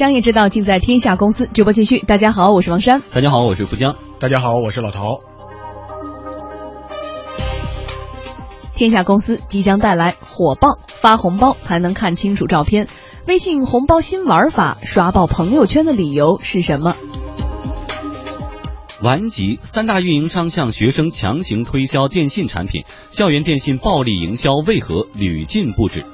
商业之道尽在天下公司，直播继续。大家好，我是王珊。大家好，我是富江。大家好，我是老陶。天下公司即将带来火爆发红包才能看清楚照片，微信红包新玩法刷爆朋友圈的理由是什么？顽疾三大运营商向学生强行推销电信产品，校园电信暴力营销为何屡禁不止？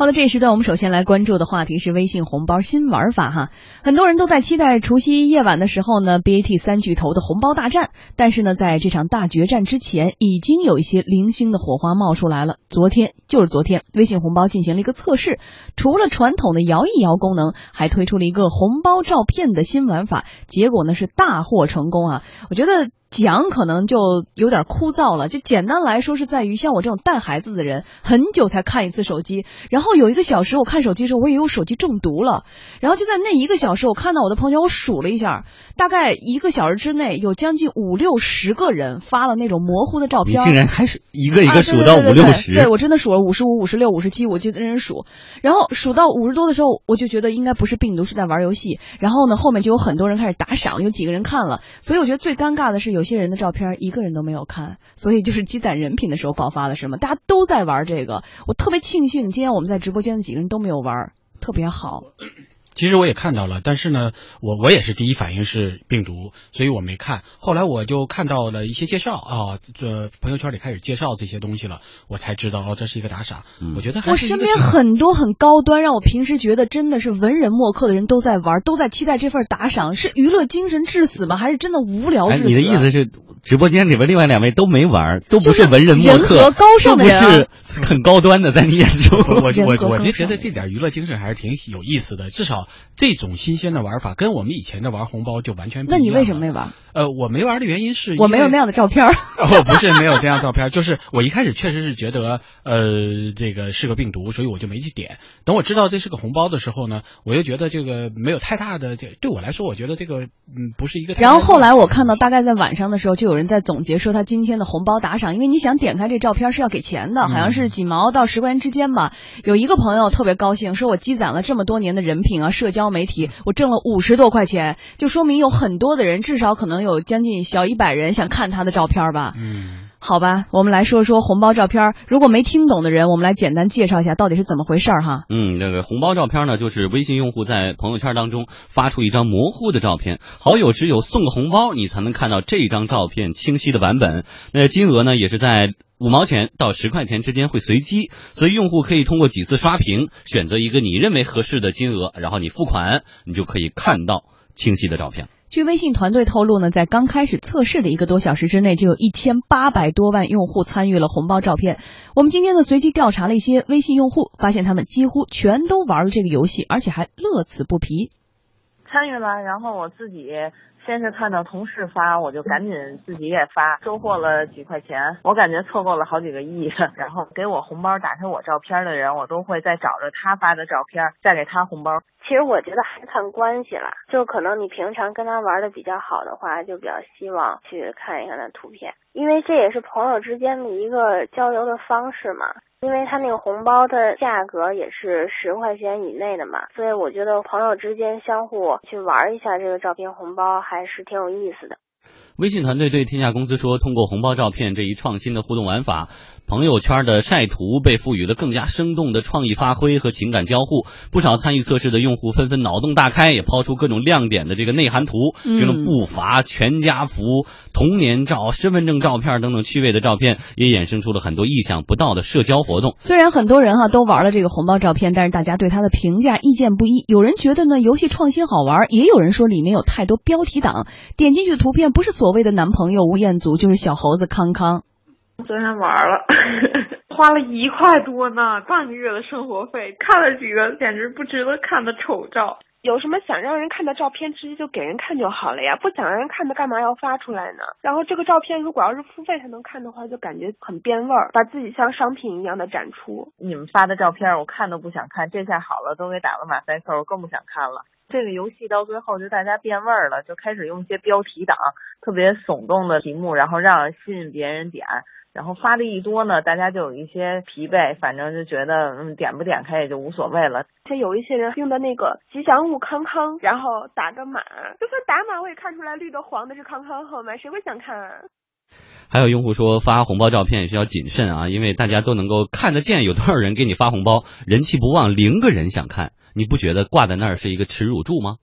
好的，这时段我们首先来关注的话题是微信红包新玩法哈，很多人都在期待除夕夜晚的时候呢，BAT 三巨头的红包大战。但是呢，在这场大决战之前，已经有一些零星的火花冒出来了。昨天就是昨天，微信红包进行了一个测试，除了传统的摇一摇功能，还推出了一个红包照片的新玩法，结果呢是大获成功啊！我觉得。讲可能就有点枯燥了，就简单来说是在于像我这种带孩子的人，很久才看一次手机，然后有一个小时我看手机的时候，我以为我手机中毒了，然后就在那一个小时，我看到我的朋友圈，我数了一下，大概一个小时之内有将近五六十个人发了那种模糊的照片，你竟然开始一个一个数到五六十，对我真的数了五十五、五十六、五十七，我就认真数，然后数到五十多的时候，我就觉得应该不是病毒，是在玩游戏，然后呢后面就有很多人开始打赏，有几个人看了，所以我觉得最尴尬的是有。有些人的照片一个人都没有看，所以就是积攒人品的时候爆发了是吗？大家都在玩这个，我特别庆幸今天我们在直播间的几个人都没有玩，特别好。其实我也看到了，但是呢，我我也是第一反应是病毒，所以我没看。后来我就看到了一些介绍啊，这朋友圈里开始介绍这些东西了，我才知道哦，这是一个打赏。我觉得我身边很多很高端，让我平时觉得真的是文人墨客的人都在玩，都在期待这份打赏，是娱乐精神致死吗？还是真的无聊致死？你的意思是，直播间里边另外两位都没玩，都不是文人墨客，人格高尚的人，不是很高端的，在你眼中，我我我就觉得这点娱乐精神还是挺有意思的，至少这种。新鲜的玩法跟我们以前的玩红包就完全不一样。那你为什么没玩？呃，我没玩的原因是我没有那样的照片。哦，不是没有这样照片，就是我一开始确实是觉得呃这个是个病毒，所以我就没去点。等我知道这是个红包的时候呢，我又觉得这个没有太大的这对我来说，我觉得这个嗯不是一个。然后后来我看到大概在晚上的时候，就有人在总结说他今天的红包打赏，因为你想点开这照片是要给钱的，好像是几毛到十块钱之间吧。有一个朋友特别高兴，说我积攒了这么多年的人品啊，社交媒体。我挣了五十多块钱，就说明有很多的人，至少可能有将近小一百人想看他的照片吧。嗯，好吧，我们来说说红包照片。如果没听懂的人，我们来简单介绍一下到底是怎么回事儿哈。嗯，这个红包照片呢，就是微信用户在朋友圈当中发出一张模糊的照片，好友只有送个红包，你才能看到这张照片清晰的版本。那金额呢，也是在。五毛钱到十块钱之间会随机，所以用户可以通过几次刷屏选择一个你认为合适的金额，然后你付款，你就可以看到清晰的照片。据微信团队透露呢，在刚开始测试的一个多小时之内，就有一千八百多万用户参与了红包照片。我们今天呢随机调查了一些微信用户，发现他们几乎全都玩了这个游戏，而且还乐此不疲。参与了，然后我自己。先是看到同事发，我就赶紧自己也发，收获了几块钱。我感觉凑够了好几个亿。然后给我红包打开我照片的人，我都会再找着他发的照片，再给他红包。其实我觉得还是看关系了，就可能你平常跟他玩的比较好的话，就比较希望去看一下那图片，因为这也是朋友之间的一个交流的方式嘛。因为他那个红包的价格也是十块钱以内的嘛，所以我觉得朋友之间相互去玩一下这个照片红包还还是挺有意思的。微信团队对天下公司说，通过红包照片这一创新的互动玩法。朋友圈的晒图被赋予了更加生动的创意发挥和情感交互，不少参与测试的用户纷纷脑洞大开，也抛出各种亮点的这个内涵图，这种步伐、全家福、童年照、身份证照片等等趣味的照片，也衍生出了很多意想不到的社交活动。虽然很多人哈都玩了这个红包照片，但是大家对它的评价意见不一。有人觉得呢游戏创新好玩，也有人说里面有太多标题党，点进去的图片不是所谓的男朋友吴彦祖，就是小猴子康康。昨天玩了，花了一块多呢，半个月的生活费，看了几个简直不值得看的丑照。有什么想让人看的照片，直接就给人看就好了呀，不想让人看的干嘛要发出来呢？然后这个照片如果要是付费才能看的话，就感觉很变味儿，把自己像商品一样的展出。你们发的照片我看都不想看，这下好了，都给打了马赛克，我更不想看了。这个游戏到最后就大家变味儿了，就开始用一些标题党，特别耸动的题目，然后让吸引别人点。然后发的一多呢，大家就有一些疲惫，反正就觉得嗯点不点开也就无所谓了。且有一些人用的那个吉祥物康康，然后打个码，就算打码我也看出来绿的黄的是康康好吗？谁会想看啊？还有用户说发红包照片也是要谨慎啊，因为大家都能够看得见有多少人给你发红包，人气不旺，零个人想看，你不觉得挂在那儿是一个耻辱柱吗？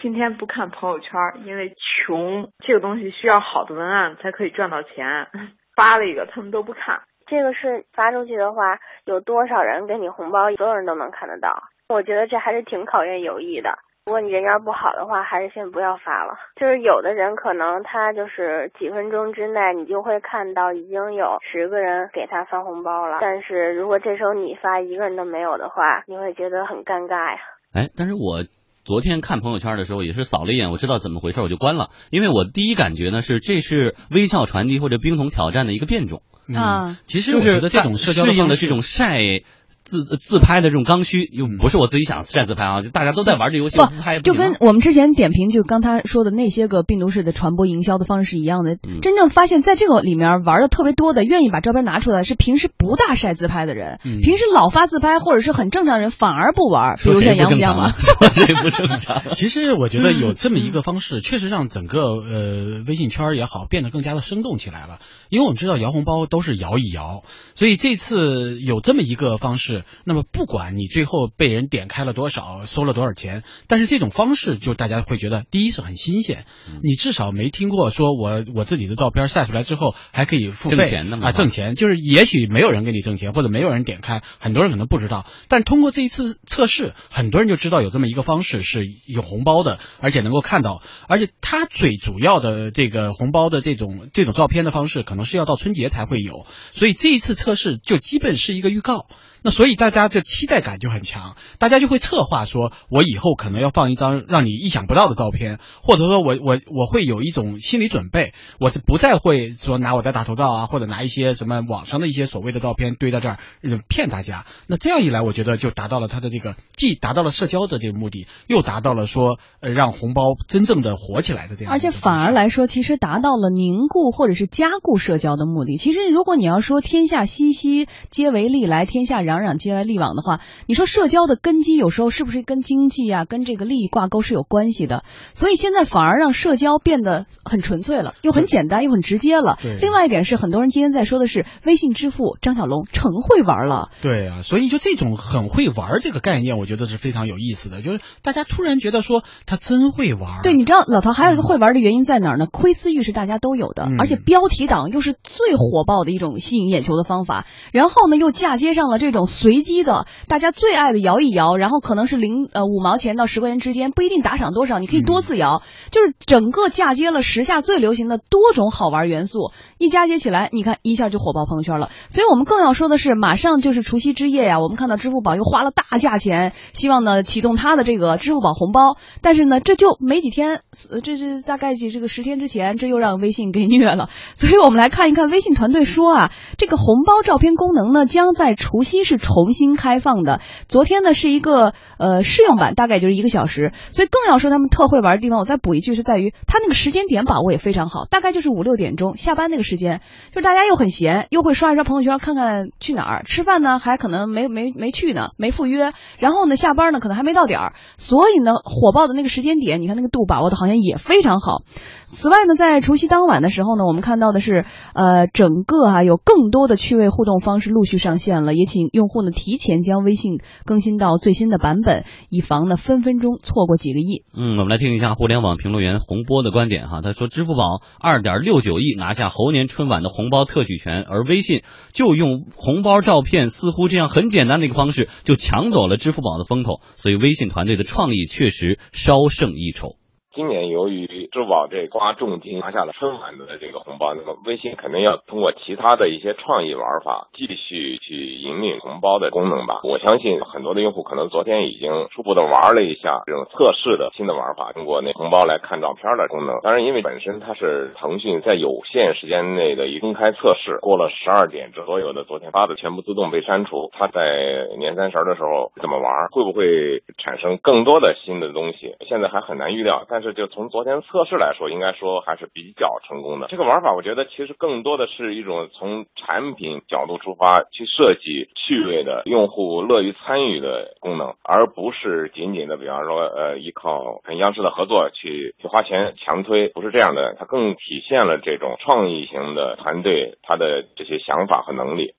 今天不看朋友圈，因为穷，这个东西需要好的文案才可以赚到钱。发了一个，他们都不看。这个是发出去的话，有多少人给你红包，所有人都能看得到。我觉得这还是挺考验友谊的。如果你人缘不好的话，还是先不要发了。就是有的人可能他就是几分钟之内，你就会看到已经有十个人给他发红包了。但是如果这时候你发一个人都没有的话，你会觉得很尴尬呀。哎，但是我。昨天看朋友圈的时候，也是扫了一眼，我知道怎么回事，我就关了。因为我第一感觉呢是，这是微笑传递或者冰桶挑战的一个变种啊。其实我觉得这种社交适应的这种晒。自自拍的这种刚需又不是我自己想晒自拍啊，就大家都在玩这游戏，不拍就跟我们之前点评就刚他说的那些个病毒式的传播营销的方式是一样的。真正发现在这个里面玩的特别多的，愿意把照片拿出来，是平时不大晒自拍的人，平时老发自拍或者是很正常人反而不玩。比如像杨洋嘛，这不正常。其实我觉得有这么一个方式，确实让整个呃微信圈也好变得更加的生动起来了。因为我们知道摇红包都是摇一摇，所以这次有这么一个方式，那么不管你最后被人点开了多少，收了多少钱，但是这种方式就大家会觉得，第一是很新鲜，你至少没听过说我我自己的照片晒出来之后还可以付费挣钱的啊，挣钱就是也许没有人给你挣钱，或者没有人点开，很多人可能不知道，但通过这一次测试，很多人就知道有这么一个方式是有红包的，而且能够看到，而且它最主要的这个红包的这种这种照片的方式可能。是要到春节才会有，所以这一次测试就基本是一个预告。那所以大家的期待感就很强，大家就会策划说，我以后可能要放一张让你意想不到的照片，或者说我我我会有一种心理准备，我不再会说拿我的大头照啊，或者拿一些什么网上的一些所谓的照片堆在这儿骗大家。那这样一来，我觉得就达到了他的这个既达到了社交的这个目的，又达到了说呃让红包真正的火起来的这样。而且反而来说，其实达到了凝固或者是加固社交的目的。其实如果你要说天下熙熙皆为利来，天下。攘攘皆来利往的话，你说社交的根基有时候是不是跟经济啊、跟这个利益挂钩是有关系的？所以现在反而让社交变得很纯粹了，又很简单，又很直接了。另外一点是，很多人今天在说的是微信支付，张小龙成会玩了。对啊，所以就这种很会玩这个概念，我觉得是非常有意思的。就是大家突然觉得说他真会玩。对，你知道老陶还有一个会玩的原因在哪儿呢？窥私欲是大家都有的，而且标题党又是最火爆的一种吸引眼球的方法。然后呢，又嫁接上了这种。随机的，大家最爱的摇一摇，然后可能是零呃五毛钱到十块钱之间，不一定打赏多少，你可以多次摇，就是整个嫁接了时下最流行的多种好玩元素，一嫁接起来，你看一下就火爆朋友圈了。所以我们更要说的是，马上就是除夕之夜呀，我们看到支付宝又花了大价钱，希望呢启动它的这个支付宝红包，但是呢这就没几天，这这大概几这个十天之前，这又让微信给虐了。所以我们来看一看，微信团队说啊，这个红包照片功能呢将在除夕。是重新开放的。昨天呢是一个呃试用版，大概就是一个小时。所以更要说他们特会玩的地方，我再补一句，是在于他那个时间点把握也非常好，大概就是五六点钟下班那个时间，就是大家又很闲，又会刷一刷朋友圈，看看去哪儿吃饭呢，还可能没没没去呢，没赴约。然后呢下班呢可能还没到点儿，所以呢火爆的那个时间点，你看那个度把握的好像也非常好。此外呢，在除夕当晚的时候呢，我们看到的是，呃，整个啊有更多的趣味互动方式陆续上线了，也请用户呢提前将微信更新到最新的版本，以防呢分分钟错过几个亿。嗯，我们来听一下互联网评论员洪波的观点哈，他说，支付宝二点六九亿拿下猴年春晚的红包特许权，而微信就用红包照片，似乎这样很简单的一个方式就抢走了支付宝的风头，所以微信团队的创意确实稍胜一筹。今年由于支付宝这刮重金拿下了春晚的这个红包，那么微信肯定要通过其他的一些创意玩法，继续去引领红包的功能吧。我相信很多的用户可能昨天已经初步的玩了一下这种测试的新的玩法，通过那红包来看照片的功能。当然，因为本身它是腾讯在有限时间内的一公开测试，过了十二点，这所有的昨天发的全部自动被删除。它在年三十的时候怎么玩，会不会产生更多的新的东西，现在还很难预料。但但是就从昨天测试来说，应该说还是比较成功的。这个玩法，我觉得其实更多的是一种从产品角度出发去设计趣味的、用户乐于参与的功能，而不是仅仅的，比方说呃依靠跟央视的合作去去花钱强推，不是这样的。它更体现了这种创意型的团队他的这些想法和能力。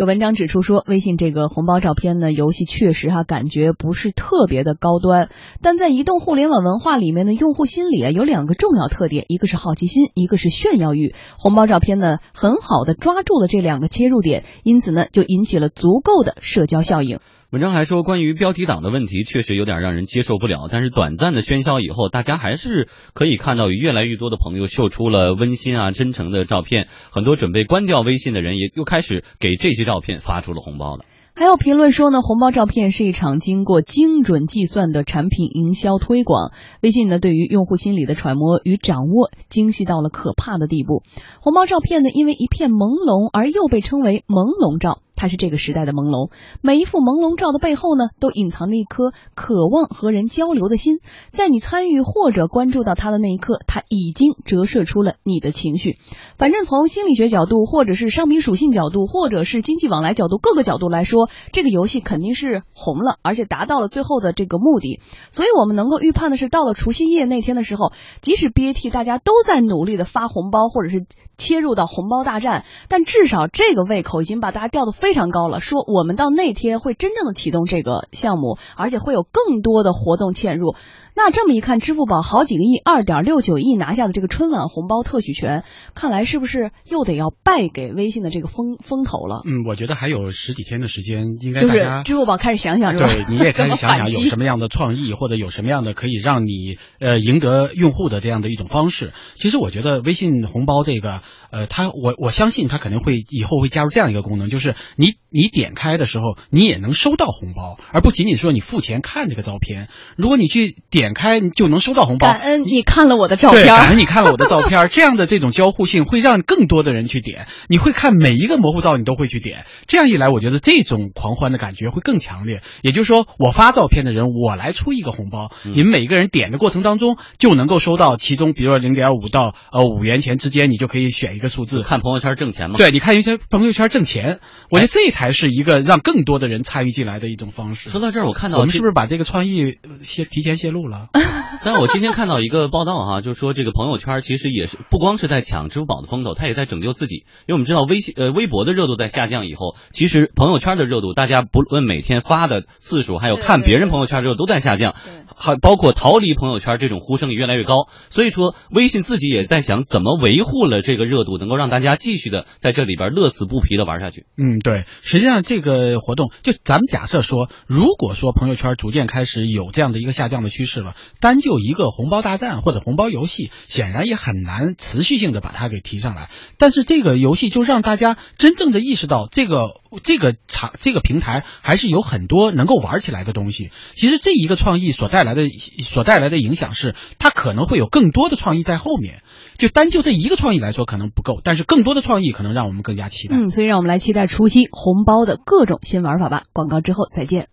有文章指出说，微信这个红包照片呢，游戏确实哈感觉不是特别的高端，但在移动互联网文化里面的用户心理啊有两个重要特点，一个是好奇心，一个是炫耀欲。红包照片呢，很好的抓住了这两个切入点，因此呢，就引起了足够的社交效应。文章还说，关于标题党的问题确实有点让人接受不了，但是短暂的喧嚣以后，大家还是可以看到有越来越多的朋友秀出了温馨啊、真诚的照片，很多准备关掉微信的人也又开始给这些照片发出了红包了。还有评论说呢，红包照片是一场经过精准计算的产品营销推广。微信呢，对于用户心理的揣摩与掌握精细到了可怕的地步。红包照片呢，因为一片朦胧而又被称为朦胧照。它是这个时代的朦胧，每一幅朦胧照的背后呢，都隐藏着一颗渴望和人交流的心。在你参与或者关注到它的那一刻，它已经折射出了你的情绪。反正从心理学角度，或者是商品属性角度，或者是经济往来角度，各个角度来说，这个游戏肯定是红了，而且达到了最后的这个目的。所以我们能够预判的是，到了除夕夜那天的时候，即使 BAT 大家都在努力的发红包，或者是切入到红包大战，但至少这个胃口已经把大家吊得非。非常高了，说我们到那天会真正的启动这个项目，而且会有更多的活动嵌入。那这么一看，支付宝好几个亿，二点六九亿拿下的这个春晚红包特许权，看来是不是又得要败给微信的这个风风头了？嗯，我觉得还有十几天的时间，应该就是支付宝开始想想，是吧？对，你也开始想想有 什么样的创意，或者有什么样的可以让你呃赢得用户的这样的一种方式。其实我觉得微信红包这个，呃，它我我相信它肯定会以后会加入这样一个功能，就是你你点开的时候，你也能收到红包，而不仅仅说你付钱看这个照片。如果你去点。点开就能收到红包，感恩你看了我的照片，感恩你看了我的照片，这样的这种交互性会让更多的人去点。你会看每一个模糊照，你都会去点。这样一来，我觉得这种狂欢的感觉会更强烈。也就是说，我发照片的人，我来出一个红包，你们每个人点的过程当中就能够收到其中，比如说零点五到呃五元钱之间，你就可以选一个数字。看朋友圈挣钱吗？对，你看一些朋友圈挣钱，我觉得这才是一个让更多的人参与进来的一种方式。说到这儿，我看到我们是不是把这个创意泄提前泄露了？但我今天看到一个报道哈，就是说这个朋友圈其实也是不光是在抢支付宝的风头，它也在拯救自己。因为我们知道微信呃微博的热度在下降以后，其实朋友圈的热度，大家不论每天发的次数，还有看别人朋友圈热度都在下降，还包括逃离朋友圈这种呼声也越来越高。所以说微信自己也在想怎么维护了这个热度，能够让大家继续的在这里边乐此不疲的玩下去。嗯，实际上这个活动就咱们假设说，如果说朋友圈逐渐开始有这样的一个下降的趋势了，单就一个红包大战或者红包游戏，显然也很难持续性的把它给提上来。但是这个游戏就让大家真正的意识到，这个这个场这个平台还是有很多能够玩起来的东西。其实这一个创意所带来的所带来的影响是，它可能会有更多的创意在后面。就单就这一个创意来说，可能不够，但是更多的创意可能让我们更加期待。嗯，所以让我们来期待除夕红包的各种新玩法吧。广告之后再见。